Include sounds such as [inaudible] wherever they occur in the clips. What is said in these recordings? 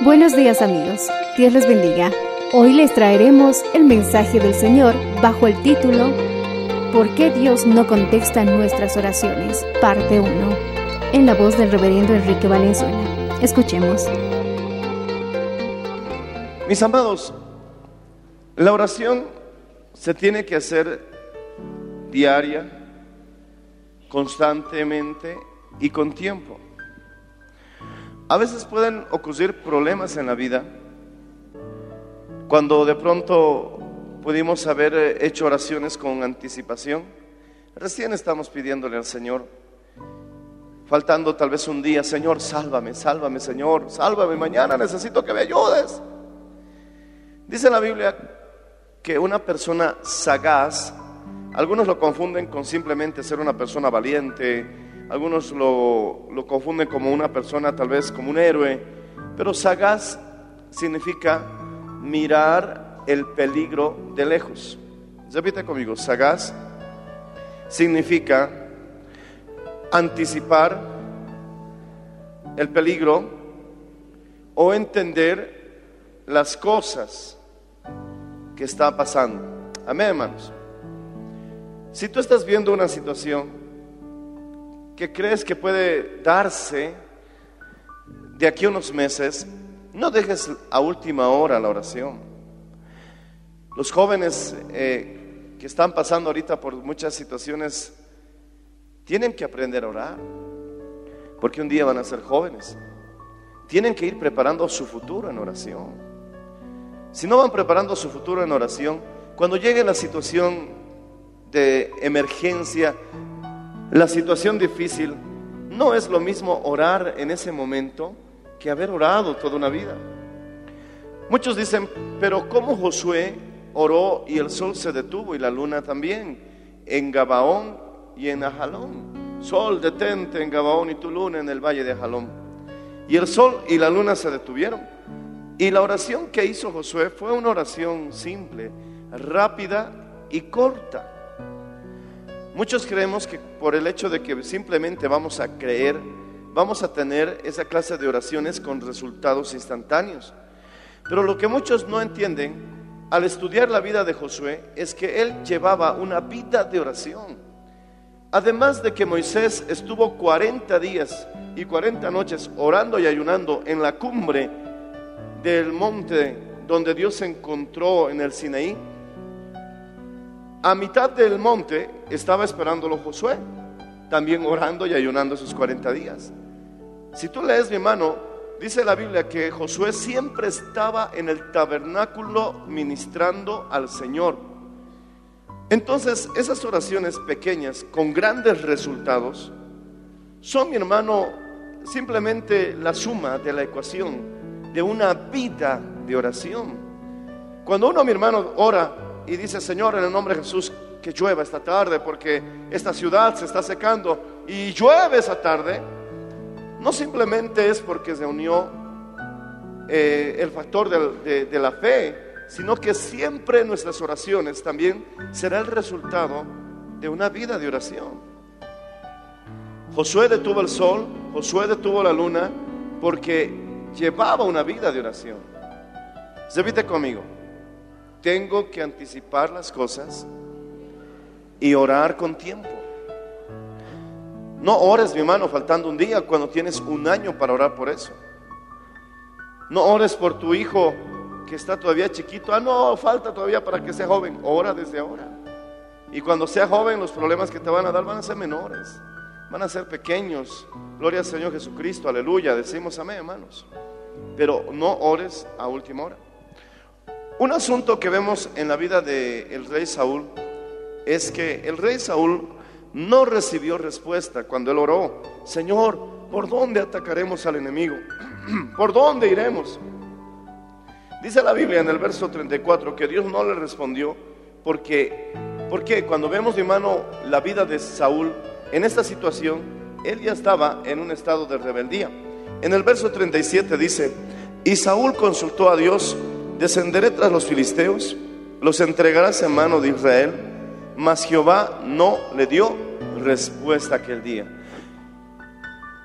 Buenos días amigos, Dios les bendiga. Hoy les traeremos el mensaje del Señor bajo el título ¿Por qué Dios no contesta nuestras oraciones? Parte 1, en la voz del reverendo Enrique Valenzuela. Escuchemos. Mis amados, la oración se tiene que hacer diaria, constantemente y con tiempo. A veces pueden ocurrir problemas en la vida cuando de pronto pudimos haber eh, hecho oraciones con anticipación. Recién estamos pidiéndole al Señor, faltando tal vez un día, Señor, sálvame, sálvame, Señor, sálvame, mañana necesito que me ayudes. Dice la Biblia que una persona sagaz, algunos lo confunden con simplemente ser una persona valiente, algunos lo, lo confunden como una persona tal vez como un héroe, pero sagaz significa mirar el peligro de lejos. Repite conmigo, sagaz significa anticipar el peligro o entender las cosas que está pasando. Amén, hermanos. Si tú estás viendo una situación que crees que puede darse de aquí a unos meses, no dejes a última hora la oración. Los jóvenes eh, que están pasando ahorita por muchas situaciones tienen que aprender a orar, porque un día van a ser jóvenes. Tienen que ir preparando su futuro en oración. Si no van preparando su futuro en oración, cuando llegue la situación de emergencia, la situación difícil, no es lo mismo orar en ese momento que haber orado toda una vida. Muchos dicen, pero ¿cómo Josué oró y el sol se detuvo y la luna también? En Gabaón y en Ajalón. Sol, detente en Gabaón y tu luna en el valle de Ajalón. Y el sol y la luna se detuvieron. Y la oración que hizo Josué fue una oración simple, rápida y corta. Muchos creemos que por el hecho de que simplemente vamos a creer, vamos a tener esa clase de oraciones con resultados instantáneos. Pero lo que muchos no entienden al estudiar la vida de Josué es que él llevaba una vida de oración. Además de que Moisés estuvo 40 días y 40 noches orando y ayunando en la cumbre del monte donde Dios se encontró en el Sinaí, a mitad del monte estaba esperándolo Josué, también orando y ayunando sus 40 días. Si tú lees, mi hermano, dice la Biblia que Josué siempre estaba en el tabernáculo ministrando al Señor. Entonces, esas oraciones pequeñas con grandes resultados son, mi hermano, simplemente la suma de la ecuación de una vida de oración. Cuando uno, mi hermano, ora y dice, Señor, en el nombre de Jesús, que llueva esta tarde porque esta ciudad se está secando y llueve esa tarde, no simplemente es porque se unió eh, el factor de, de la fe, sino que siempre nuestras oraciones también será el resultado de una vida de oración. Josué detuvo el sol, Josué detuvo la luna, porque llevaba una vida de oración. Repite conmigo, tengo que anticipar las cosas y orar con tiempo. No ores, mi hermano, faltando un día cuando tienes un año para orar por eso. No ores por tu hijo que está todavía chiquito. Ah, no, falta todavía para que sea joven. Ora desde ahora. Y cuando sea joven, los problemas que te van a dar van a ser menores. Van a ser pequeños. Gloria al Señor Jesucristo. Aleluya. Decimos amén, hermanos. Pero no ores a última hora. Un asunto que vemos en la vida del rey Saúl es que el rey Saúl no recibió respuesta cuando él oró. Señor, ¿por dónde atacaremos al enemigo? [clears throat] ¿Por dónde iremos? Dice la Biblia en el verso 34 que Dios no le respondió porque, porque cuando vemos, de mano, la vida de Saúl en esta situación, él ya estaba en un estado de rebeldía. En el verso 37 dice, y Saúl consultó a Dios, descenderé tras los filisteos, los entregarás en mano de Israel, mas Jehová no le dio respuesta aquel día.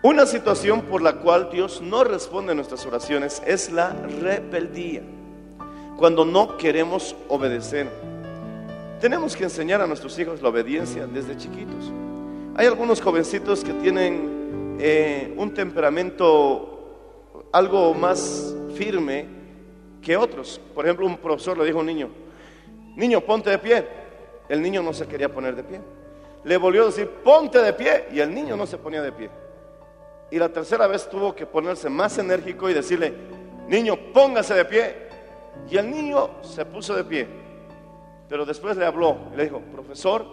Una situación por la cual Dios no responde a nuestras oraciones es la rebeldía. Cuando no queremos obedecer. Tenemos que enseñar a nuestros hijos la obediencia desde chiquitos. Hay algunos jovencitos que tienen eh, un temperamento algo más firme que otros. Por ejemplo, un profesor le dijo a un niño, niño, ponte de pie. El niño no se quería poner de pie. Le volvió a decir, ponte de pie. Y el niño no se ponía de pie. Y la tercera vez tuvo que ponerse más enérgico y decirle, niño, póngase de pie. Y el niño se puso de pie. Pero después le habló y le dijo, profesor,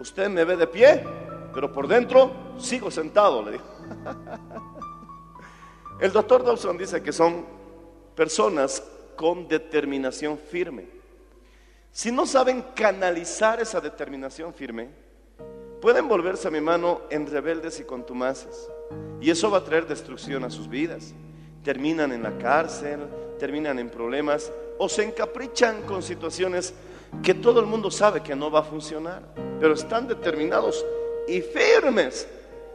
usted me ve de pie, pero por dentro sigo sentado, le dijo. [laughs] El doctor Dawson dice que son personas con determinación firme. Si no saben canalizar esa determinación firme, pueden volverse a mi mano en rebeldes y contumaces. Y eso va a traer destrucción a sus vidas. Terminan en la cárcel, terminan en problemas o se encaprichan con situaciones que todo el mundo sabe que no va a funcionar, pero están determinados y firmes.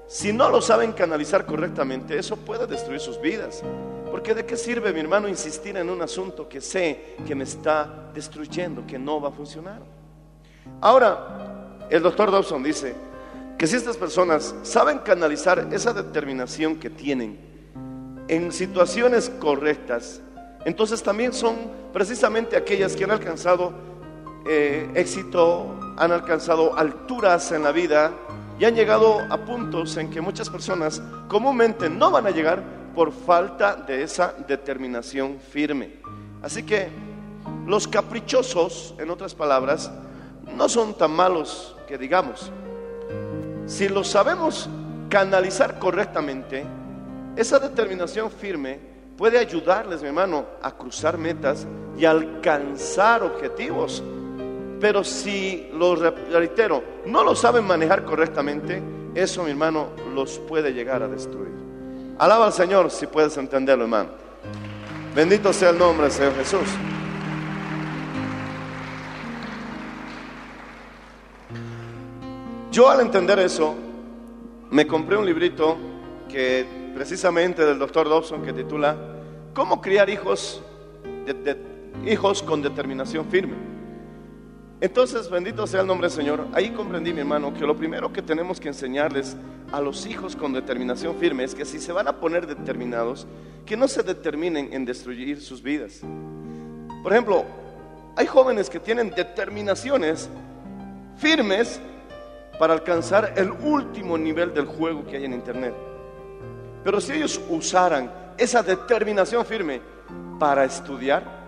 Si no lo saben canalizar correctamente, eso puede destruir sus vidas. Porque de qué sirve, mi hermano, insistir en un asunto que sé que me está destruyendo, que no va a funcionar. Ahora, el doctor Dawson dice que si estas personas saben canalizar esa determinación que tienen en situaciones correctas, entonces también son precisamente aquellas que han alcanzado eh, éxito, han alcanzado alturas en la vida y han llegado a puntos en que muchas personas comúnmente no van a llegar por falta de esa determinación firme. Así que los caprichosos, en otras palabras, no son tan malos que digamos. Si lo sabemos canalizar correctamente, esa determinación firme puede ayudarles, mi hermano, a cruzar metas y alcanzar objetivos. Pero si, lo reitero, no lo saben manejar correctamente, eso, mi hermano, los puede llegar a destruir. Alaba al Señor si puedes entenderlo, hermano. Bendito sea el nombre del Señor Jesús. Yo al entender eso, me compré un librito que precisamente del doctor Dobson que titula ¿Cómo criar hijos, de- hijos con determinación firme? Entonces, bendito sea el nombre del Señor. Ahí comprendí, mi hermano, que lo primero que tenemos que enseñarles a los hijos con determinación firme es que si se van a poner determinados, que no se determinen en destruir sus vidas. Por ejemplo, hay jóvenes que tienen determinaciones firmes para alcanzar el último nivel del juego que hay en Internet. Pero si ellos usaran esa determinación firme para estudiar,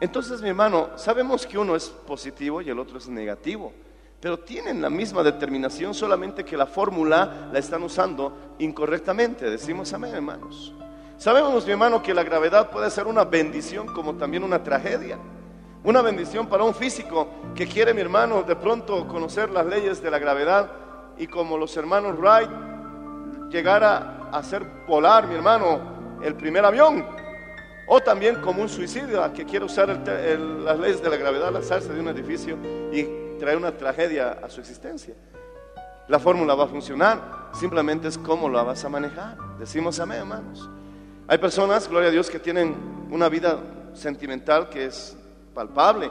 entonces mi hermano, sabemos que uno es positivo y el otro es negativo, pero tienen la misma determinación, solamente que la fórmula la están usando incorrectamente. Decimos amén, hermanos. Sabemos, mi hermano, que la gravedad puede ser una bendición como también una tragedia. Una bendición para un físico que quiere, mi hermano, de pronto conocer las leyes de la gravedad y como los hermanos Wright llegar a hacer volar, mi hermano, el primer avión. O también como un suicidio a que quiere usar las leyes de la gravedad, lanzarse de un edificio y traer una tragedia a su existencia. La fórmula va a funcionar, simplemente es cómo la vas a manejar. Decimos amén, hermanos. Hay personas, gloria a Dios, que tienen una vida sentimental que es palpable.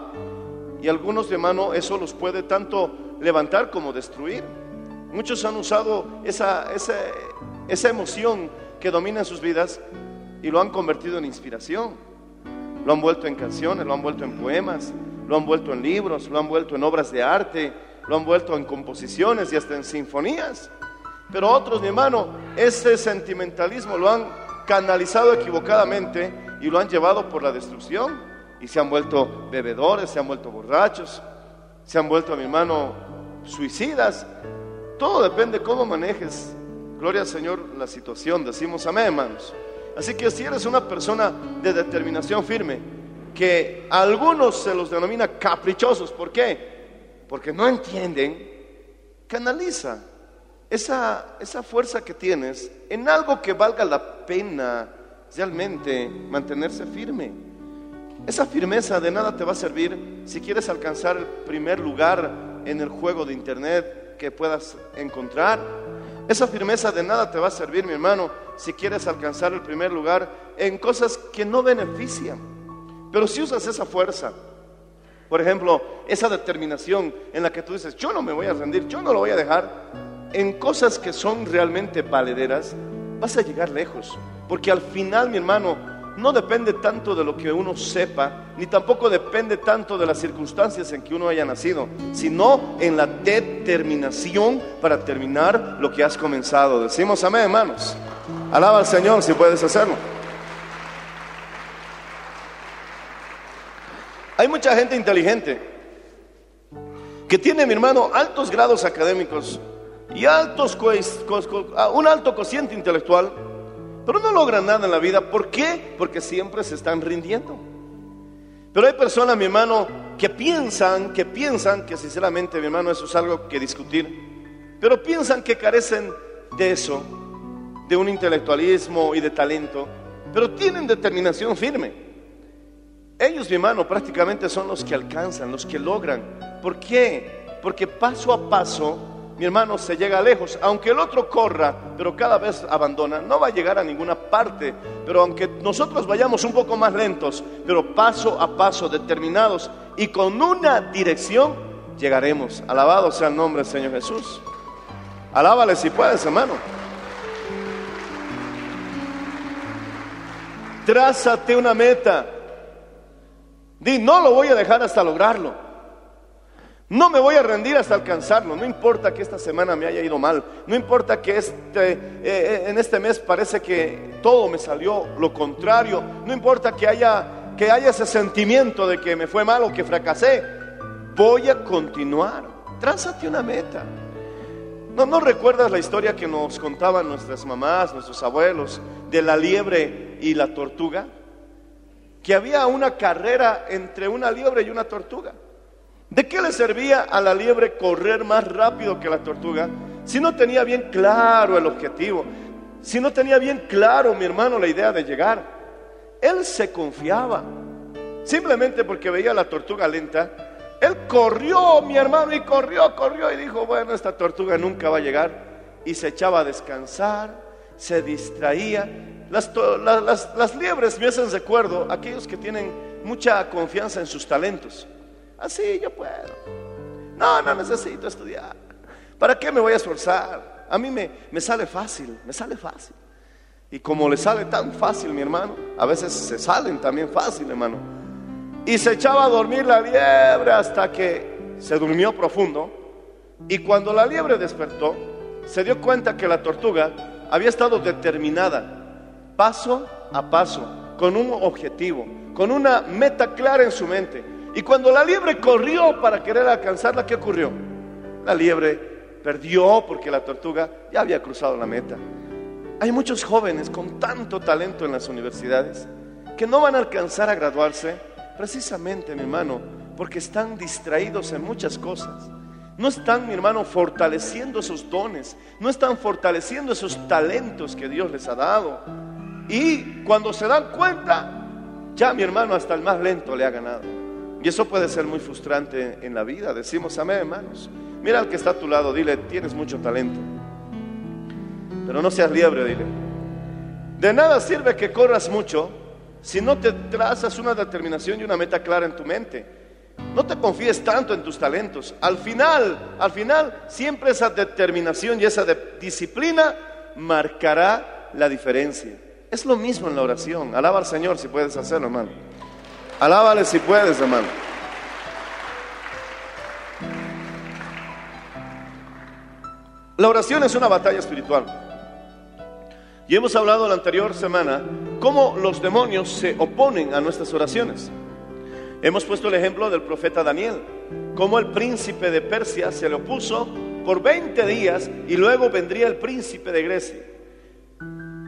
Y algunos, hermano, eso los puede tanto levantar como destruir. Muchos han usado esa, esa, esa emoción que domina en sus vidas y lo han convertido en inspiración. Lo han vuelto en canciones, lo han vuelto en poemas, lo han vuelto en libros, lo han vuelto en obras de arte, lo han vuelto en composiciones y hasta en sinfonías. Pero otros, mi hermano, ese sentimentalismo lo han canalizado equivocadamente y lo han llevado por la destrucción y se han vuelto bebedores, se han vuelto borrachos, se han vuelto, mi hermano, suicidas. Todo depende cómo manejes, gloria al Señor, la situación. Decimos amén, hermanos. Así que si eres una persona de determinación firme, que a algunos se los denomina caprichosos, ¿por qué? Porque no entienden, canaliza esa, esa fuerza que tienes en algo que valga la pena realmente mantenerse firme. Esa firmeza de nada te va a servir si quieres alcanzar el primer lugar en el juego de internet que puedas encontrar. Esa firmeza de nada te va a servir, mi hermano, si quieres alcanzar el primer lugar en cosas que no benefician. Pero si usas esa fuerza, por ejemplo, esa determinación en la que tú dices, yo no me voy a rendir, yo no lo voy a dejar, en cosas que son realmente valederas, vas a llegar lejos. Porque al final, mi hermano, no depende tanto de lo que uno sepa, ni tampoco depende tanto de las circunstancias en que uno haya nacido, sino en la determinación para terminar lo que has comenzado. Decimos amén, hermanos. Alaba al Señor si puedes hacerlo. Hay mucha gente inteligente que tiene, mi hermano, altos grados académicos y altos ah, un alto cociente intelectual, pero no logran nada en la vida. ¿Por qué? Porque siempre se están rindiendo. Pero hay personas, mi hermano, que piensan, que piensan, que sinceramente, mi hermano, eso es algo que discutir, pero piensan que carecen de eso, de un intelectualismo y de talento, pero tienen determinación firme. Ellos, mi hermano, prácticamente son los que alcanzan, los que logran. ¿Por qué? Porque paso a paso, mi hermano, se llega lejos. Aunque el otro corra, pero cada vez abandona, no va a llegar a ninguna parte. Pero aunque nosotros vayamos un poco más lentos, pero paso a paso, determinados y con una dirección, llegaremos. Alabado sea el nombre del Señor Jesús. Alábale si puedes, hermano. Trázate una meta. Di, no lo voy a dejar hasta lograrlo. No me voy a rendir hasta alcanzarlo. No importa que esta semana me haya ido mal. No importa que este, eh, eh, en este mes parece que todo me salió lo contrario. No importa que haya, que haya ese sentimiento de que me fue mal o que fracasé. Voy a continuar. Trázate una meta. ¿No, ¿No recuerdas la historia que nos contaban nuestras mamás, nuestros abuelos, de la liebre y la tortuga? Que había una carrera entre una liebre y una tortuga. ¿De qué le servía a la liebre correr más rápido que la tortuga si no tenía bien claro el objetivo? Si no tenía bien claro, mi hermano, la idea de llegar. Él se confiaba. Simplemente porque veía a la tortuga lenta, él corrió, mi hermano, y corrió, corrió y dijo, bueno, esta tortuga nunca va a llegar. Y se echaba a descansar, se distraía. Las, to- la- las- las liebres me hacen recuerdo aquellos que tienen mucha confianza en sus talentos. Así yo puedo. No, no necesito estudiar. ¿Para qué me voy a esforzar? A mí me, me sale fácil, me sale fácil. Y como le sale tan fácil, mi hermano, a veces se salen también fácil, hermano. Y se echaba a dormir la liebre hasta que se durmió profundo. Y cuando la liebre despertó, se dio cuenta que la tortuga había estado determinada, paso a paso, con un objetivo, con una meta clara en su mente. Y cuando la liebre corrió para querer alcanzarla, ¿qué ocurrió? La liebre perdió porque la tortuga ya había cruzado la meta. Hay muchos jóvenes con tanto talento en las universidades que no van a alcanzar a graduarse precisamente, mi hermano, porque están distraídos en muchas cosas. No están, mi hermano, fortaleciendo esos dones, no están fortaleciendo esos talentos que Dios les ha dado. Y cuando se dan cuenta, Ya mi hermano hasta el más lento le ha ganado. Y eso puede ser muy frustrante en la vida. Decimos amén, hermanos. Mira al que está a tu lado, dile, tienes mucho talento. Pero no seas liebre, dile. De nada sirve que corras mucho si no te trazas una determinación y una meta clara en tu mente. No te confíes tanto en tus talentos. Al final, al final, siempre esa determinación y esa disciplina marcará la diferencia. Es lo mismo en la oración. Alaba al Señor si puedes hacerlo, hermano. Alábale si puedes, hermano. La oración es una batalla espiritual. Y hemos hablado la anterior semana cómo los demonios se oponen a nuestras oraciones. Hemos puesto el ejemplo del profeta Daniel, cómo el príncipe de Persia se le opuso por 20 días y luego vendría el príncipe de Grecia.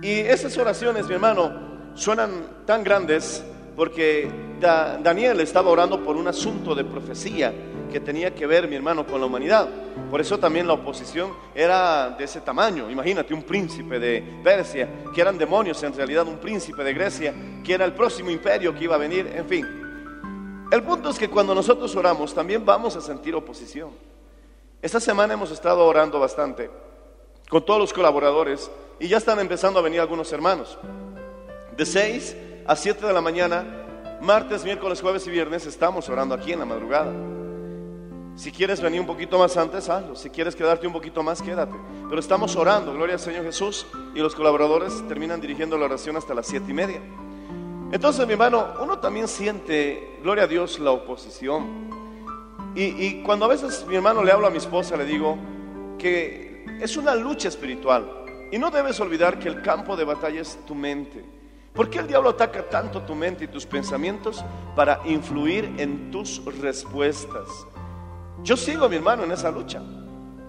Y esas oraciones, mi hermano, suenan tan grandes porque Da- Daniel estaba orando por un asunto de profecía que tenía que ver, mi hermano, con la humanidad. Por eso también la oposición era de ese tamaño. Imagínate un príncipe de Persia, que eran demonios en realidad, un príncipe de Grecia, que era el próximo imperio que iba a venir, en fin. El punto es que cuando nosotros oramos también vamos a sentir oposición. Esta semana hemos estado orando bastante con todos los colaboradores y ya están empezando a venir algunos hermanos. De 6 a 7 de la mañana, martes, miércoles, jueves y viernes estamos orando aquí en la madrugada. Si quieres venir un poquito más antes, hazlo. Si quieres quedarte un poquito más, quédate. Pero estamos orando, gloria al Señor Jesús, y los colaboradores terminan dirigiendo la oración hasta las siete y media. Entonces, mi hermano, uno también siente, gloria a Dios, la oposición. Y, y cuando a veces mi hermano le hablo a mi esposa, le digo que es una lucha espiritual. Y no debes olvidar que el campo de batalla es tu mente. ¿Por qué el diablo ataca tanto tu mente y tus pensamientos para influir en tus respuestas? Yo sigo, mi hermano, en esa lucha.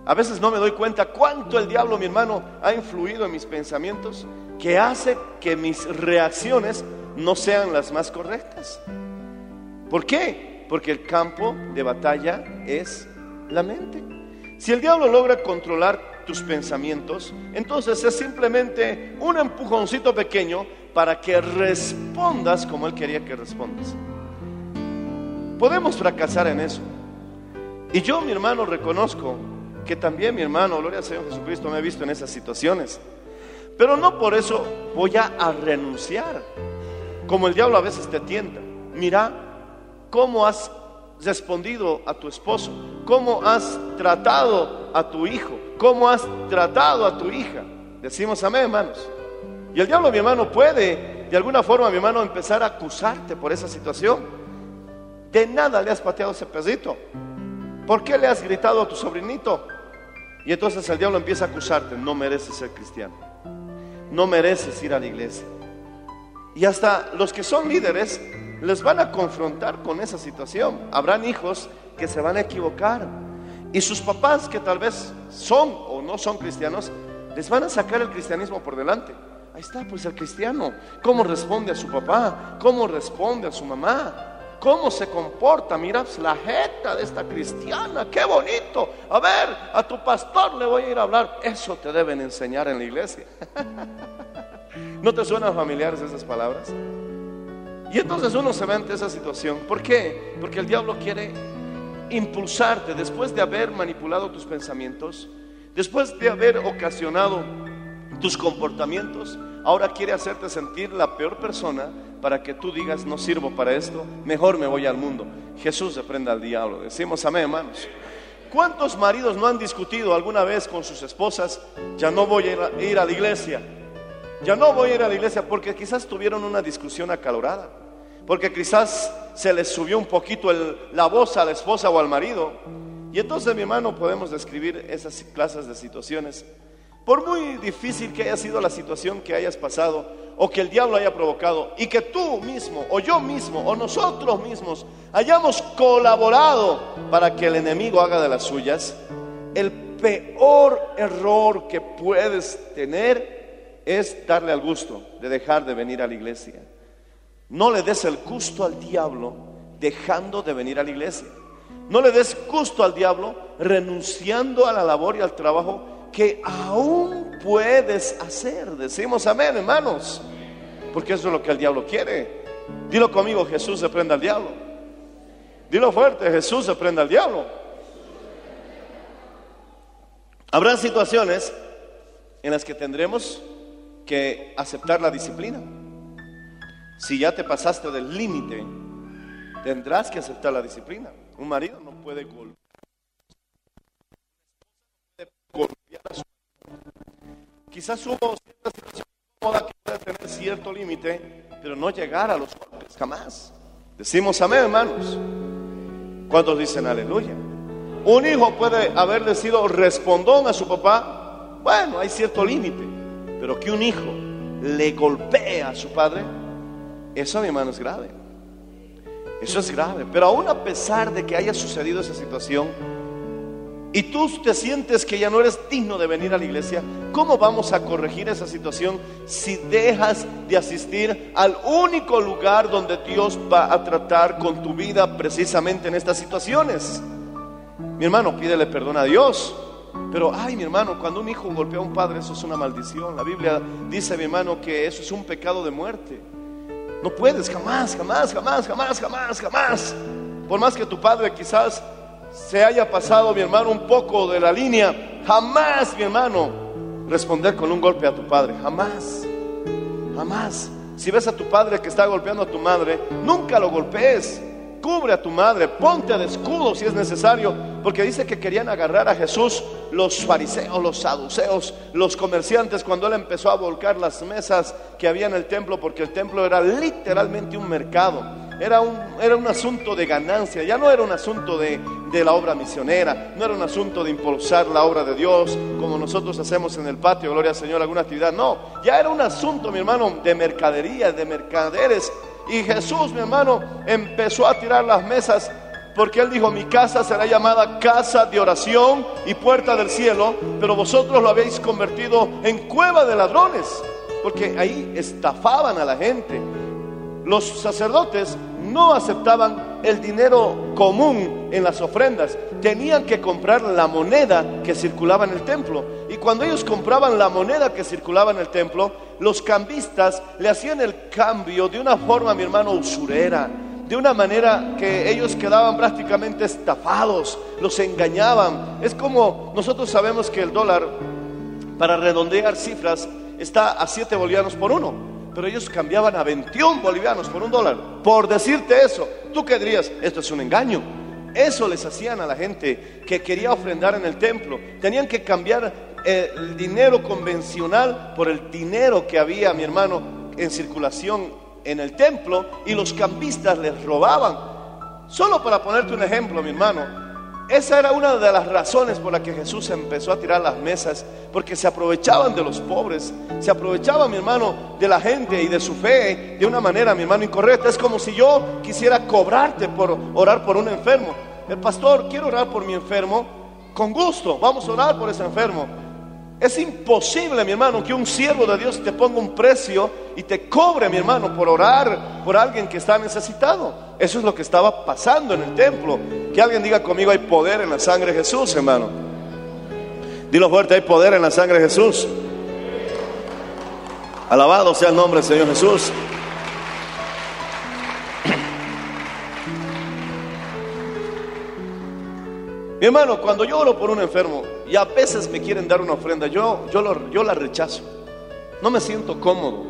A veces no me doy cuenta cuánto el diablo, mi hermano, ha influido en mis pensamientos, que hace que mis reacciones no sean las más correctas. ¿Por qué? Porque el campo de batalla es la mente. Si el diablo logra controlar tus pensamientos, entonces es simplemente un empujoncito pequeño para que respondas como él quería que respondas. Podemos fracasar en eso. Y yo, mi hermano, reconozco que también mi hermano, gloria al Señor Jesucristo, me ha visto en esas situaciones. Pero no por eso voy a, a renunciar. Como el diablo a veces te tienta. Mira cómo has respondido a tu esposo, cómo has tratado a tu hijo, cómo has tratado a tu hija. Decimos amén, hermanos. Y el diablo, mi hermano, puede de alguna forma, mi hermano, empezar a acusarte por esa situación. De nada le has pateado ese pedito. ¿Por qué le has gritado a tu sobrinito? Y entonces el diablo empieza a acusarte. No mereces ser cristiano. No mereces ir a la iglesia. Y hasta los que son líderes les van a confrontar con esa situación. Habrán hijos que se van a equivocar. Y sus papás, que tal vez son o no son cristianos, les van a sacar el cristianismo por delante. Ahí está, pues el cristiano. ¿Cómo responde a su papá? ¿Cómo responde a su mamá? ¿Cómo se comporta? Mira pues, la jeta de esta cristiana. ¡Qué bonito! A ver, a tu pastor le voy a ir a hablar. Eso te deben enseñar en la iglesia. [laughs] ¿No te suenan familiares esas palabras? Y entonces uno se ve ante esa situación. ¿Por qué? Porque el diablo quiere impulsarte después de haber manipulado tus pensamientos, después de haber ocasionado tus comportamientos, ahora quiere hacerte sentir la peor persona para que tú digas, no sirvo para esto, mejor me voy al mundo. Jesús reprenda al diablo. Decimos amén, hermanos. ¿Cuántos maridos no han discutido alguna vez con sus esposas? Ya no voy a ir a, ir a la iglesia. Ya no voy a ir a la iglesia porque quizás tuvieron una discusión acalorada. Porque quizás se les subió un poquito el- la voz a la esposa o al marido. Y entonces, mi hermano, podemos describir esas clases de situaciones. Por muy difícil que haya sido la situación que hayas pasado o que el diablo haya provocado y que tú mismo o yo mismo o nosotros mismos hayamos colaborado para que el enemigo haga de las suyas, el peor error que puedes tener es darle al gusto de dejar de venir a la iglesia. No le des el gusto al diablo dejando de venir a la iglesia. No le des gusto al diablo renunciando a la labor y al trabajo que aún puedes hacer. Decimos amén, hermanos. Porque eso es lo que el diablo quiere. Dilo conmigo, Jesús se prenda al diablo. Dilo fuerte, Jesús se prenda al diablo. Habrá situaciones en las que tendremos que aceptar la disciplina. Si ya te pasaste del límite, tendrás que aceptar la disciplina. Un marido no puede golpear. Golpear Quizás hubo cierta situación cómoda que puede tener cierto límite, pero no llegar a los golpes, jamás. Decimos amén, hermanos. ¿Cuántos dicen aleluya? Un hijo puede haberle sido respondón a su papá. Bueno, hay cierto límite. Pero que un hijo le golpee a su padre, eso, mi hermano, es grave. Eso es grave. Pero aún a pesar de que haya sucedido esa situación, y tú te sientes que ya no eres digno de venir a la iglesia, ¿cómo vamos a corregir esa situación si dejas de asistir al único lugar donde Dios va a tratar con tu vida precisamente en estas situaciones? Mi hermano, pídele perdón a Dios. Pero, ay, mi hermano, cuando un hijo golpea a un padre, eso es una maldición. La Biblia dice, mi hermano, que eso es un pecado de muerte. No puedes jamás, jamás, jamás, jamás, jamás, jamás. Por más que tu padre quizás se haya pasado, mi hermano, un poco de la línea, jamás, mi hermano, responder con un golpe a tu padre. Jamás, jamás. Si ves a tu padre que está golpeando a tu madre, nunca lo golpees. Cubre a tu madre, ponte de escudo si es necesario, porque dice que querían agarrar a Jesús los fariseos, los saduceos, los comerciantes, cuando él empezó a volcar las mesas que había en el templo, porque el templo era literalmente un mercado, era un, era un asunto de ganancia, ya no era un asunto de, de la obra misionera, no era un asunto de impulsar la obra de Dios, como nosotros hacemos en el patio, gloria al Señor, alguna actividad, no, ya era un asunto, mi hermano, de mercadería, de mercaderes y Jesús, mi hermano, empezó a tirar las mesas porque él dijo, mi casa será llamada casa de oración y puerta del cielo, pero vosotros lo habéis convertido en cueva de ladrones, porque ahí estafaban a la gente. Los sacerdotes no aceptaban el dinero común en las ofrendas, tenían que comprar la moneda que circulaba en el templo. Y cuando ellos compraban la moneda que circulaba en el templo, los cambistas le hacían el cambio de una forma, mi hermano, usurera, de una manera que ellos quedaban prácticamente estafados, los engañaban. Es como nosotros sabemos que el dólar, para redondear cifras, está a 7 bolivianos por uno, pero ellos cambiaban a 21 bolivianos por un dólar. Por decirte eso, ¿tú qué dirías? Esto es un engaño. Eso les hacían a la gente que quería ofrendar en el templo. Tenían que cambiar eh, el dinero convencional por el dinero que había, mi hermano, en circulación en el templo y los cambistas les robaban. Solo para ponerte un ejemplo, mi hermano, esa era una de las razones por las que Jesús empezó a tirar las mesas, porque se aprovechaban de los pobres, se aprovechaban, mi hermano, de la gente y de su fe de una manera, mi hermano, incorrecta. Es como si yo quisiera cobrarte por orar por un enfermo. El pastor, quiero orar por mi enfermo, con gusto, vamos a orar por ese enfermo. Es imposible, mi hermano, que un siervo de Dios te ponga un precio y te cobre, mi hermano, por orar por alguien que está necesitado. Eso es lo que estaba pasando en el templo. Que alguien diga conmigo, hay poder en la sangre de Jesús, hermano. Dilo fuerte, hay poder en la sangre de Jesús. Alabado sea el nombre del Señor Jesús. Mi hermano, cuando yo oro por un enfermo y a veces me quieren dar una ofrenda, yo, yo, lo- yo la rechazo. No me siento cómodo.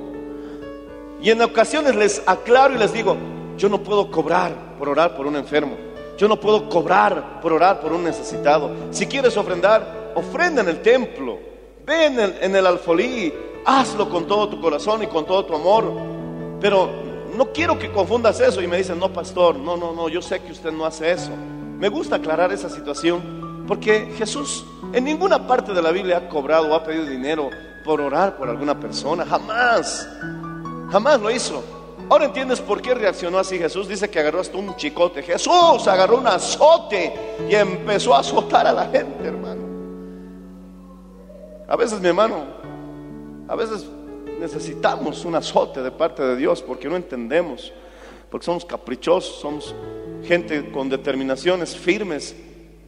Y en ocasiones les aclaro y les digo, yo no puedo cobrar por orar por un enfermo. Yo no puedo cobrar por orar por un necesitado. Si quieres ofrendar, ofrenda en el templo. Ve en en el alfolí, hazlo con todo tu corazón y con todo tu amor. Pero no quiero que confundas eso y me dicen, no, pastor, no, no, no, yo sé que usted no hace eso. Me gusta aclarar esa situación porque Jesús en ninguna parte de la Biblia ha cobrado o ha pedido dinero por orar por alguna persona. Jamás. Jamás lo hizo. Ahora entiendes por qué reaccionó así Jesús. Dice que agarró hasta un chicote. Jesús agarró un azote y empezó a azotar a la gente, hermano. A veces, mi hermano, a veces necesitamos un azote de parte de Dios porque no entendemos, porque somos caprichosos, somos gente con determinaciones firmes,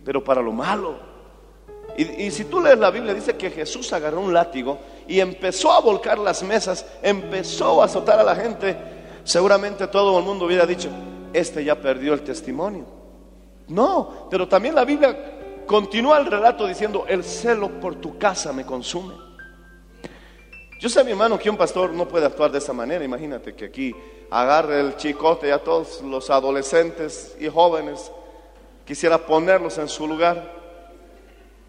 pero para lo malo. Y, si tú lees la Biblia, dice que Jesús agarró un látigo y empezó a volcar las mesas, empezó a azotar a la gente. seguramente todo el mundo hubiera dicho, este ya perdió el testimonio. No, pero también la Biblia continúa el relato diciendo, el celo por tu casa me consume. Yo sé, mi hermano, que un pastor no puede actuar de esa manera. Imagínate que aquí agarre el chicote a todos los adolescentes y jóvenes, quisiera ponerlos en su lugar.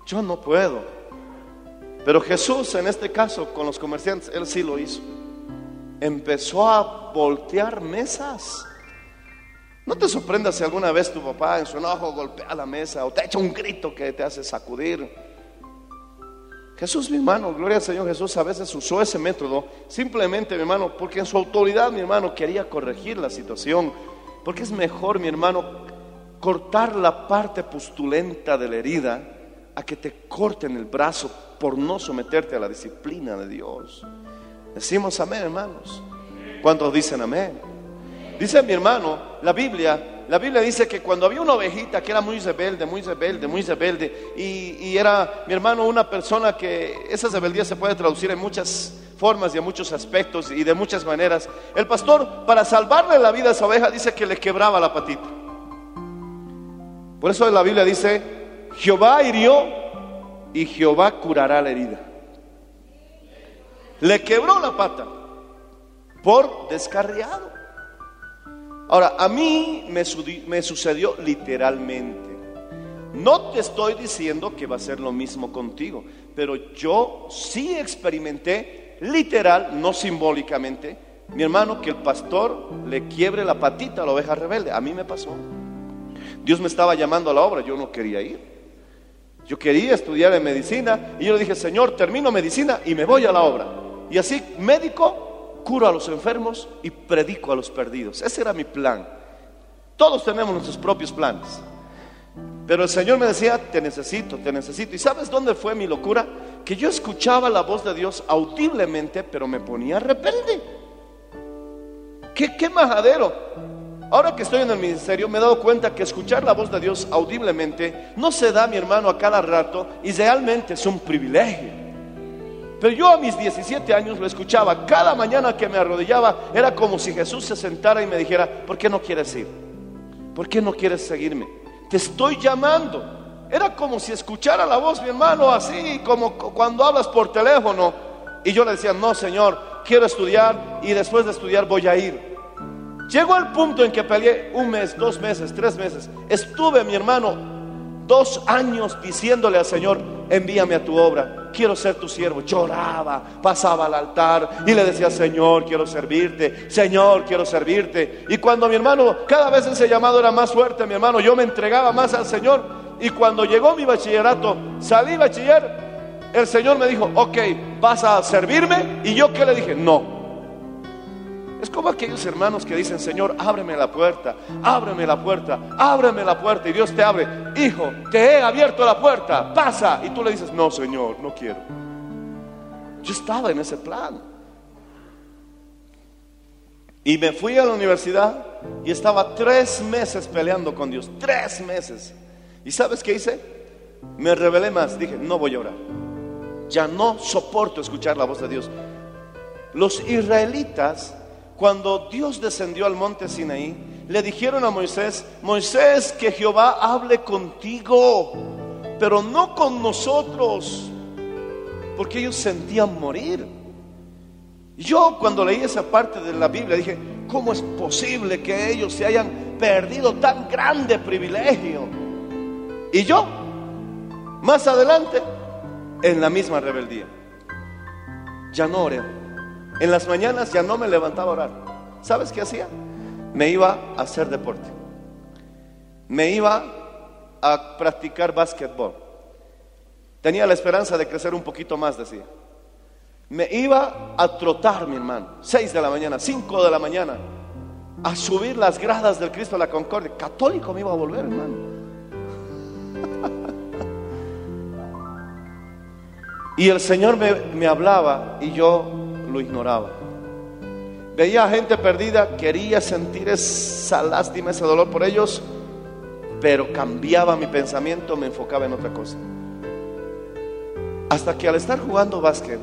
Yo no puedo. Pero Jesús, en este caso, con los comerciantes, él sí lo hizo. Empezó a voltear mesas. No te sorprendas si alguna vez tu papá en su enojo golpea la mesa o te echa un grito que te hace sacudir. Jesús, mi hermano, gloria al Señor Jesús, a veces usó ese método simplemente, mi hermano, porque en su autoridad, mi hermano, quería corregir la situación. Porque es mejor, mi hermano, cortar la parte pustulenta de la herida a que te corten el brazo por no someterte a la disciplina de Dios. Decimos amén, hermanos. ¿Cuántos dicen amén? Dice mi hermano, la Biblia, la Biblia dice que cuando había una ovejita que era muy rebelde, muy rebelde, muy rebelde, y, y era mi hermano una persona que esa rebeldía se puede traducir en muchas formas y en muchos aspectos y de muchas maneras. El pastor, para salvarle la vida a esa oveja, dice que le quebraba la patita. Por eso la Biblia dice, Jehová hirió y Jehová curará la herida. Le quebró la pata por descarriado. Ahora, a mí me, me sucedió literalmente. No te estoy diciendo que va a ser lo mismo contigo, pero yo sí experimenté literal, no simbólicamente, mi hermano, que el pastor le quiebre la patita a la oveja rebelde. A mí me pasó. Dios me estaba llamando a la obra, yo no quería ir. Yo quería estudiar en medicina y yo le dije, Señor, termino medicina y me voy a la obra. Y así, médico, curo a los enfermos y predico a los perdidos. Ese era mi plan. Todos tenemos nuestros propios planes. Pero el Señor me decía, te necesito, te necesito. ¿Y sabes dónde fue mi locura? Que yo escuchaba la voz de Dios audiblemente, pero me ponía rebelde. ¿Qué, qué majadero? Ahora que estoy en el ministerio me he dado cuenta que escuchar la voz de Dios audiblemente no se da, mi hermano, a cada rato y realmente es un privilegio. Pero yo a mis 17 años lo escuchaba. Cada mañana que me arrodillaba era como si Jesús se sentara y me dijera, ¿por qué no quieres ir? ¿Por qué no quieres seguirme? Te estoy llamando. Era como si escuchara la voz, mi hermano, así como cu- cuando hablas por teléfono. Y yo le decía, no, Señor, quiero estudiar y después de estudiar voy a ir. Llegó al punto en que peleé un mes, dos meses, tres meses. Estuve, mi hermano, dos años diciéndole al Señor, envíame a tu obra, quiero ser tu siervo. Lloraba, pasaba al altar y le decía, Señor, quiero servirte, Señor, quiero servirte. Y cuando mi hermano, cada vez ese llamado era más fuerte, mi hermano, yo me entregaba más al Señor. Y cuando llegó mi bachillerato, salí bachiller, el Señor me dijo, ok, vas a servirme. Y yo que le dije, no. Es como aquellos hermanos que dicen, Señor, ábreme la puerta, ábreme la puerta, ábreme la puerta. Y Dios te abre, hijo, te he abierto la puerta, pasa. Y tú le dices, no, Señor, no quiero. Yo estaba en ese plan. Y me fui a la universidad y estaba tres meses peleando con Dios, tres meses. ¿Y sabes qué hice? Me rebelé más, dije, no voy a orar. Ya no soporto escuchar la voz de Dios. Los israelitas, cuando Dios descendió al monte Sinaí, le dijeron a Moisés, Moisés, que Jehová hable contigo, pero no con nosotros, porque ellos sentían morir. Yo cuando leí esa parte de la Biblia dije, ¿cómo es posible que ellos se hayan perdido tan grande privilegio? Y yo, más adelante, en la misma rebeldía, ya no oré. En las mañanas ya no me levantaba a orar. ¿Sabes qué hacía? Me iba a hacer deporte. Me iba a practicar básquetbol. Tenía la esperanza de crecer un poquito más, decía. Me iba a trotar, mi hermano. Seis de la mañana, cinco de la mañana. A subir las gradas del Cristo de la Concordia. Católico me iba a volver, hermano. [laughs] Y el Señor me, me hablaba y yo lo ignoraba. Veía a gente perdida, quería sentir esa lástima, ese dolor por ellos, pero cambiaba mi pensamiento, me enfocaba en otra cosa. Hasta que al estar jugando básquet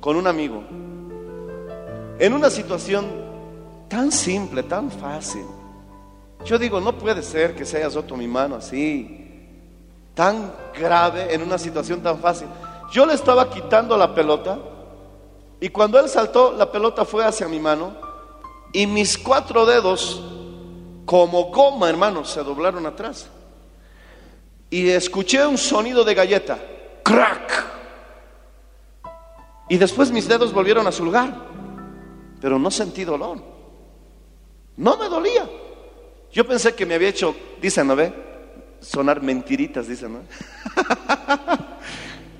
con un amigo, en una situación tan simple, tan fácil. Yo digo, no puede ser que se haya roto mi mano así, tan grave, en una situación tan fácil. Yo le estaba quitando la pelota y cuando él saltó, la pelota fue hacia mi mano y mis cuatro dedos, como goma, hermano, se doblaron atrás. Y escuché un sonido de galleta, crack. Y después mis dedos volvieron a su lugar, pero no sentí dolor. No me dolía. Yo pensé que me había hecho, dicen, ¿no ve? Sonar mentiritas, dicen, ¿no? [laughs]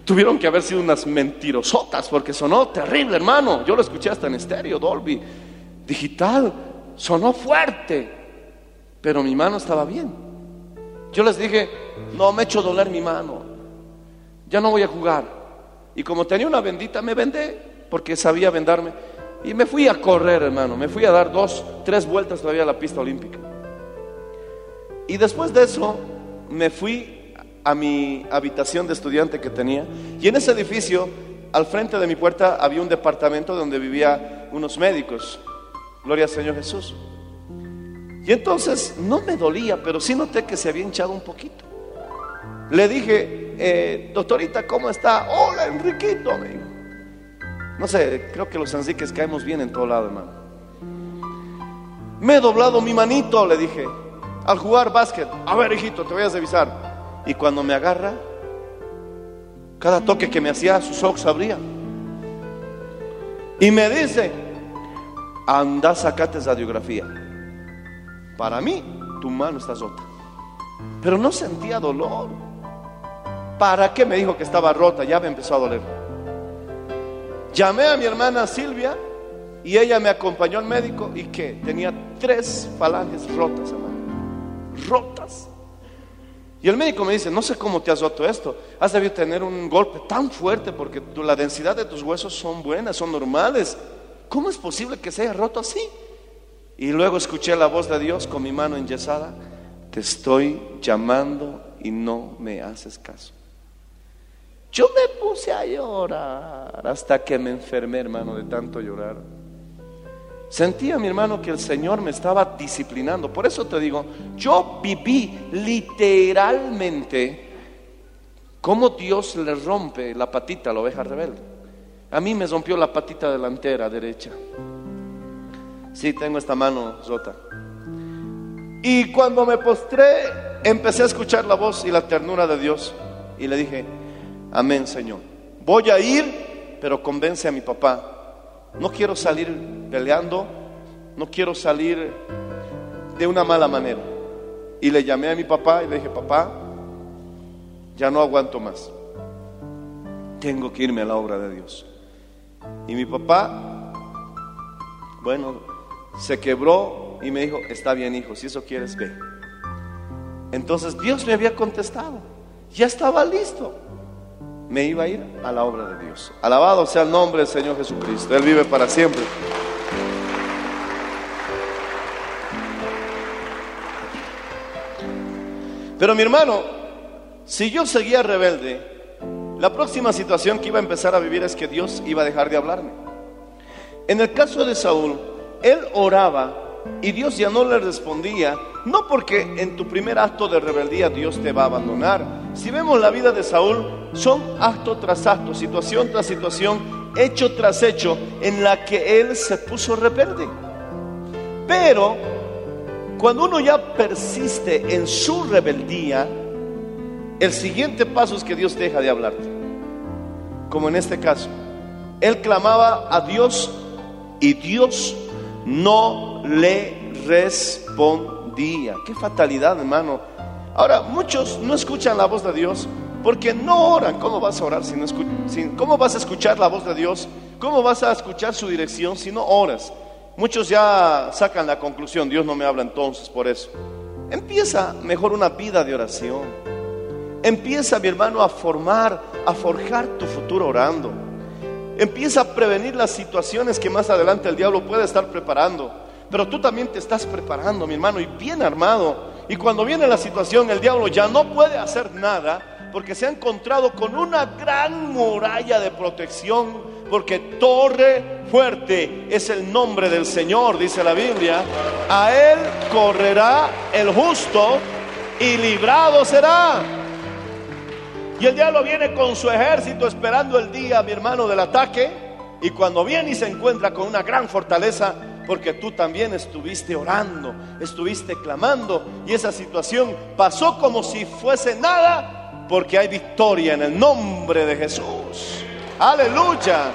Tuvieron que haber sido unas mentirosotas porque sonó terrible, hermano. Yo lo escuché hasta en estéreo, Dolby, digital. Sonó fuerte, pero mi mano estaba bien. Yo les dije, no me he hecho doler mi mano. Ya no voy a jugar. Y como tenía una bendita, me vendé porque sabía vendarme. Y me fui a correr, hermano. Me fui a dar dos, tres vueltas todavía a la pista olímpica. Y después de eso, me fui a mi habitación de estudiante que tenía. Y en ese edificio, al frente de mi puerta, había un departamento donde vivía unos médicos. Gloria al Señor Jesús. Y entonces no me dolía, pero sí noté que se había hinchado un poquito. Le dije, eh, doctorita, ¿cómo está? Hola, Enriquito, dijo. No sé, creo que los Enriques caemos bien en todo lado, hermano. Me he doblado mi manito, le dije, al jugar básquet. A ver, hijito, te voy a revisar. Y cuando me agarra, cada toque que me hacía, sus ojos abrían. Y me dice, anda, sacate radiografía. Para mí, tu mano está rota. Pero no sentía dolor. ¿Para qué me dijo que estaba rota? Ya me empezó a doler. Llamé a mi hermana Silvia y ella me acompañó al médico y que tenía tres falanges rotas, hermano. Rotas. Y el médico me dice, no sé cómo te has roto esto. Has debido tener un golpe tan fuerte porque la densidad de tus huesos son buenas, son normales. ¿Cómo es posible que se haya roto así? Y luego escuché la voz de Dios con mi mano enyesada. Te estoy llamando y no me haces caso. Yo me puse a llorar hasta que me enfermé, hermano, de tanto llorar. Sentía, mi hermano, que el Señor me estaba disciplinando. Por eso te digo, yo viví literalmente cómo Dios le rompe la patita a la oveja rebelde. A mí me rompió la patita delantera derecha. Sí, tengo esta mano rota. Y cuando me postré, empecé a escuchar la voz y la ternura de Dios. Y le dije, amén, Señor. Voy a ir, pero convence a mi papá. No quiero salir peleando, no quiero salir de una mala manera. Y le llamé a mi papá y le dije, papá, ya no aguanto más. Tengo que irme a la obra de Dios. Y mi papá, bueno, se quebró y me dijo, está bien hijo, si eso quieres, ve. Entonces Dios me había contestado, ya estaba listo. Me iba a ir a la obra de Dios. Alabado sea el nombre del Señor Jesucristo. Él vive para siempre. Pero mi hermano, si yo seguía rebelde, la próxima situación que iba a empezar a vivir es que Dios iba a dejar de hablarme. En el caso de Saúl, él oraba y Dios ya no le respondía, no porque en tu primer acto de rebeldía Dios te va a abandonar. Si vemos la vida de Saúl, son acto tras acto, situación tras situación, hecho tras hecho, en la que él se puso rebelde. Pero cuando uno ya persiste en su rebeldía, el siguiente paso es que Dios deja de hablarte. Como en este caso, él clamaba a Dios y Dios no le respondía. Qué fatalidad, hermano. Ahora, muchos no escuchan la voz de Dios porque no oran. ¿Cómo vas a orar si no ¿Cómo vas a escuchar la voz de Dios? ¿Cómo vas a escuchar su dirección si no oras? Muchos ya sacan la conclusión, Dios no me habla entonces por eso. Empieza mejor una vida de oración. Empieza, mi hermano, a formar, a forjar tu futuro orando. Empieza a prevenir las situaciones que más adelante el diablo puede estar preparando. Pero tú también te estás preparando, mi hermano, y bien armado. Y cuando viene la situación, el diablo ya no puede hacer nada porque se ha encontrado con una gran muralla de protección, porque torre fuerte es el nombre del Señor, dice la Biblia. A él correrá el justo y librado será. Y el diablo viene con su ejército esperando el día, mi hermano, del ataque. Y cuando viene y se encuentra con una gran fortaleza, porque tú también estuviste orando, estuviste clamando, y esa situación pasó como si fuese nada, porque hay victoria en el nombre de Jesús. Aleluya.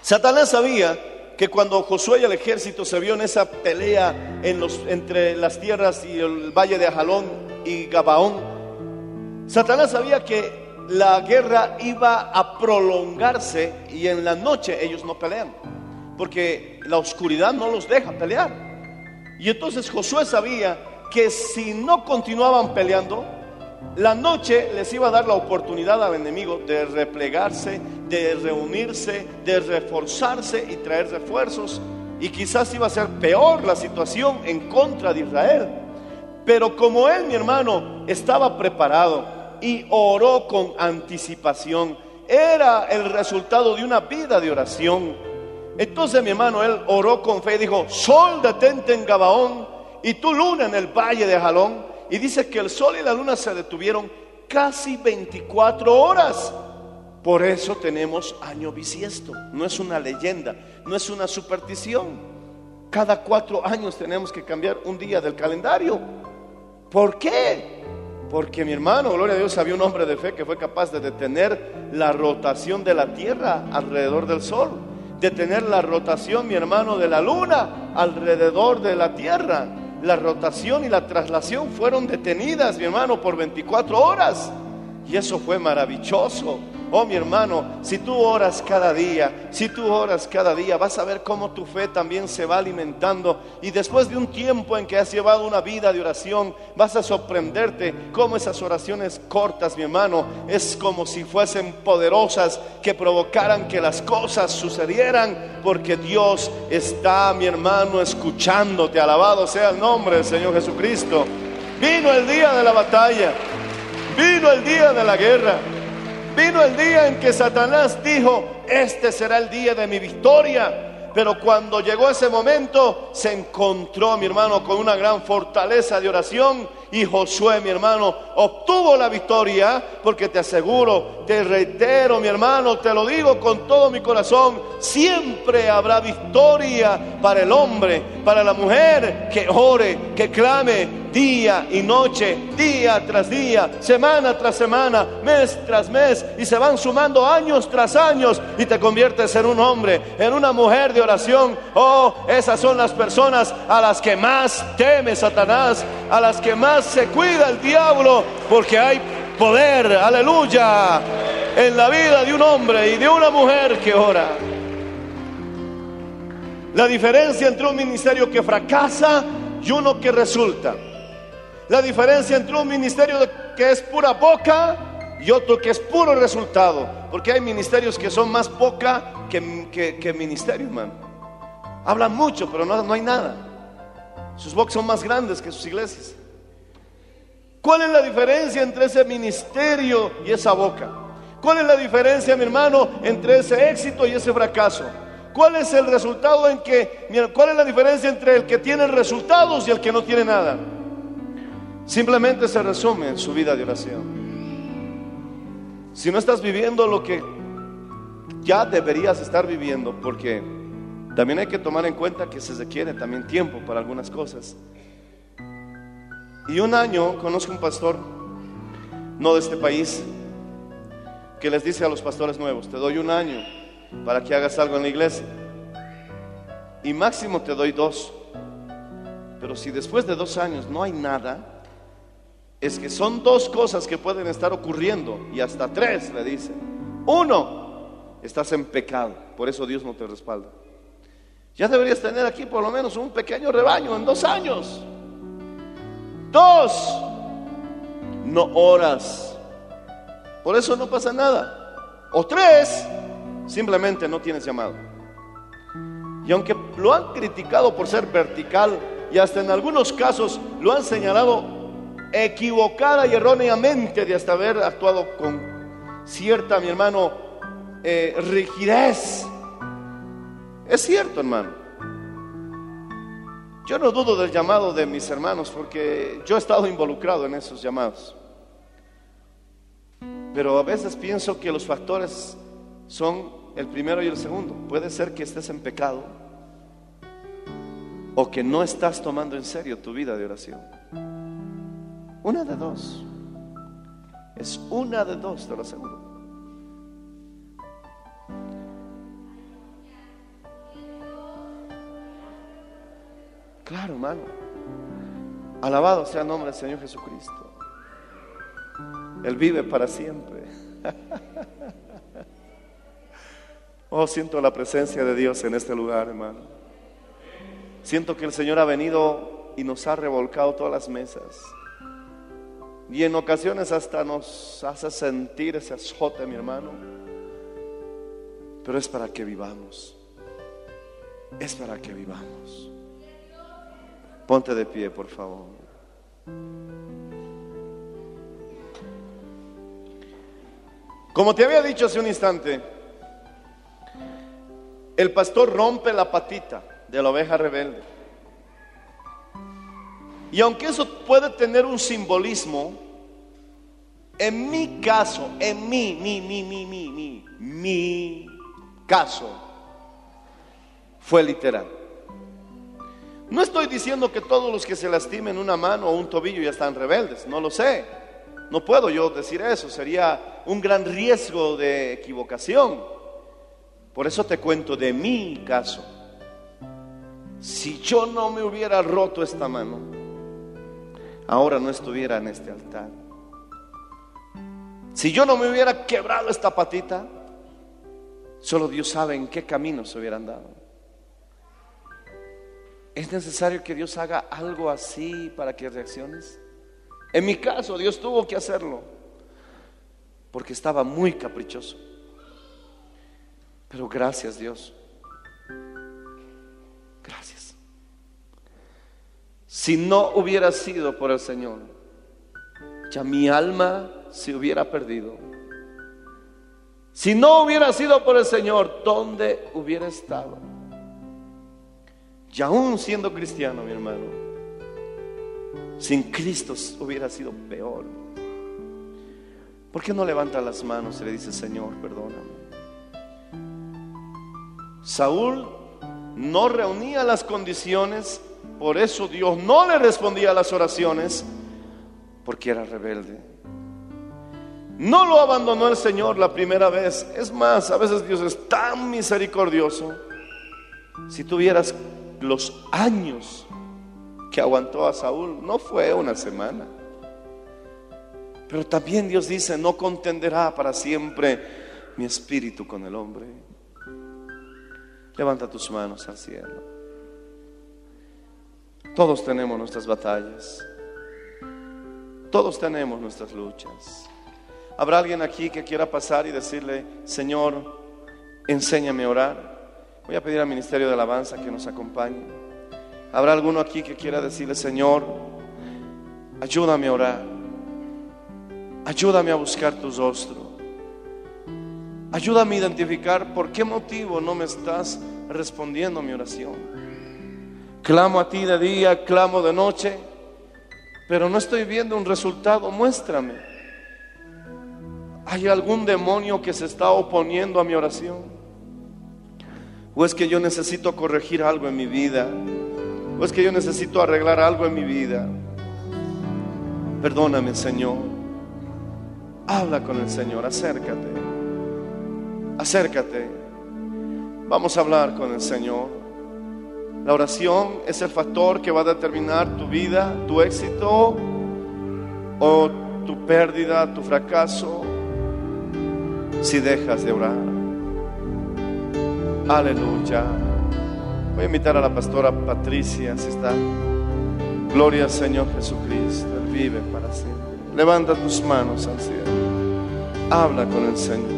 Satanás sabía que cuando Josué y el ejército se vio en esa pelea entre las tierras y el valle de Ajalón y Gabaón, Satanás sabía que la guerra iba a prolongarse y en la noche ellos no pelean, porque la oscuridad no los deja pelear. Y entonces Josué sabía que si no continuaban peleando, la noche les iba a dar la oportunidad al enemigo de replegarse, de reunirse, de reforzarse y traer refuerzos. Y quizás iba a ser peor la situación en contra de Israel. Pero como él, mi hermano, estaba preparado y oró con anticipación, era el resultado de una vida de oración. Entonces, mi hermano, él oró con fe y dijo, sol detente en Gabaón y tu luna en el valle de Jalón. Y dice que el sol y la luna se detuvieron casi 24 horas. Por eso tenemos año bisiesto. No es una leyenda, no es una superstición. Cada cuatro años tenemos que cambiar un día del calendario. ¿Por qué? Porque mi hermano, gloria a Dios, había un hombre de fe que fue capaz de detener la rotación de la tierra alrededor del sol. Detener la rotación, mi hermano, de la luna alrededor de la tierra la rotación y la traslación fueron detenidas, mi hermano, por 24 horas. Y eso fue maravilloso. Oh, mi hermano, si tú oras cada día, si tú oras cada día, vas a ver cómo tu fe también se va alimentando. Y después de un tiempo en que has llevado una vida de oración, vas a sorprenderte cómo esas oraciones cortas, mi hermano, es como si fuesen poderosas que provocaran que las cosas sucedieran, porque Dios está, mi hermano, escuchándote. Alabado sea el nombre del Señor Jesucristo. Vino el día de la batalla, vino el día de la guerra. Vino el día en que Satanás dijo, este será el día de mi victoria. Pero cuando llegó ese momento, se encontró, mi hermano, con una gran fortaleza de oración. Y Josué, mi hermano, obtuvo la victoria, porque te aseguro, te reitero, mi hermano, te lo digo con todo mi corazón, siempre habrá victoria para el hombre, para la mujer que ore, que clame día y noche, día tras día, semana tras semana, mes tras mes, y se van sumando años tras años, y te conviertes en un hombre, en una mujer de oración. Oh, esas son las personas a las que más teme Satanás, a las que más se cuida el diablo, porque hay poder, aleluya, en la vida de un hombre y de una mujer que ora. La diferencia entre un ministerio que fracasa y uno que resulta. La diferencia entre un ministerio que es pura boca y otro que es puro resultado. Porque hay ministerios que son más boca que, que, que ministerio, hermano. Hablan mucho, pero no, no hay nada. Sus bocas son más grandes que sus iglesias. ¿Cuál es la diferencia entre ese ministerio y esa boca? ¿Cuál es la diferencia, mi hermano, entre ese éxito y ese fracaso? ¿Cuál es el resultado en que, cuál es la diferencia entre el que tiene resultados y el que no tiene nada? Simplemente se resume en su vida de oración. Si no estás viviendo lo que ya deberías estar viviendo, porque también hay que tomar en cuenta que se requiere también tiempo para algunas cosas. Y un año conozco un pastor, no de este país, que les dice a los pastores nuevos, te doy un año para que hagas algo en la iglesia. Y máximo te doy dos. Pero si después de dos años no hay nada, es que son dos cosas que pueden estar ocurriendo y hasta tres, le dice. Uno, estás en pecado, por eso Dios no te respalda. Ya deberías tener aquí por lo menos un pequeño rebaño en dos años. Dos, no oras. Por eso no pasa nada. O tres, simplemente no tienes llamado. Y aunque lo han criticado por ser vertical, y hasta en algunos casos lo han señalado equivocada y erróneamente de hasta haber actuado con cierta, mi hermano, eh, rigidez. Es cierto, hermano. Yo no dudo del llamado de mis hermanos porque yo he estado involucrado en esos llamados. Pero a veces pienso que los factores son el primero y el segundo. Puede ser que estés en pecado o que no estás tomando en serio tu vida de oración. Una de dos. Es una de dos, te lo aseguro. Claro, hermano. Alabado sea el nombre del Señor Jesucristo. Él vive para siempre. [laughs] Oh, siento la presencia de Dios en este lugar, hermano. Siento que el Señor ha venido y nos ha revolcado todas las mesas. Y en ocasiones hasta nos hace sentir ese azote, mi hermano. Pero es para que vivamos. Es para que vivamos. Ponte de pie, por favor. Como te había dicho hace un instante, el pastor rompe la patita de la oveja rebelde. Y aunque eso puede tener un simbolismo, en mi caso, en mi, mi, mi, mi, mi, mi, mi caso, fue literal. No estoy diciendo que todos los que se lastimen una mano o un tobillo ya están rebeldes, no lo sé. No puedo yo decir eso, sería un gran riesgo de equivocación. Por eso te cuento de mi caso. Si yo no me hubiera roto esta mano, ahora no estuviera en este altar. Si yo no me hubiera quebrado esta patita, solo Dios sabe en qué camino se hubieran dado. ¿Es necesario que Dios haga algo así para que reacciones? En mi caso, Dios tuvo que hacerlo porque estaba muy caprichoso. Pero gracias Dios. Si no hubiera sido por el Señor, ya mi alma se hubiera perdido. Si no hubiera sido por el Señor, ¿dónde hubiera estado? Y aún siendo cristiano, mi hermano, sin Cristo hubiera sido peor. ¿Por qué no levanta las manos y le dice, Señor, perdóname? Saúl no reunía las condiciones, por eso Dios no le respondía a las oraciones, porque era rebelde. No lo abandonó el Señor la primera vez. Es más, a veces Dios es tan misericordioso. Si tuvieras los años que aguantó a Saúl, no fue una semana. Pero también Dios dice, no contenderá para siempre mi espíritu con el hombre. Levanta tus manos al cielo. Todos tenemos nuestras batallas. Todos tenemos nuestras luchas. ¿Habrá alguien aquí que quiera pasar y decirle, Señor, enséñame a orar? Voy a pedir al Ministerio de Alabanza que nos acompañe. ¿Habrá alguno aquí que quiera decirle, Señor, ayúdame a orar? Ayúdame a buscar tu rostro. Ayúdame a identificar por qué motivo no me estás respondiendo a mi oración. Clamo a ti de día, clamo de noche, pero no estoy viendo un resultado. Muéstrame. ¿Hay algún demonio que se está oponiendo a mi oración? ¿O es que yo necesito corregir algo en mi vida? ¿O es que yo necesito arreglar algo en mi vida? Perdóname, Señor. Habla con el Señor, acércate. Acércate. Vamos a hablar con el Señor. La oración es el factor que va a determinar tu vida, tu éxito o tu pérdida, tu fracaso, si dejas de orar. Aleluya. Voy a invitar a la pastora Patricia, si está. Gloria al Señor Jesucristo, Él vive para siempre. Levanta tus manos al. Habla con el Señor.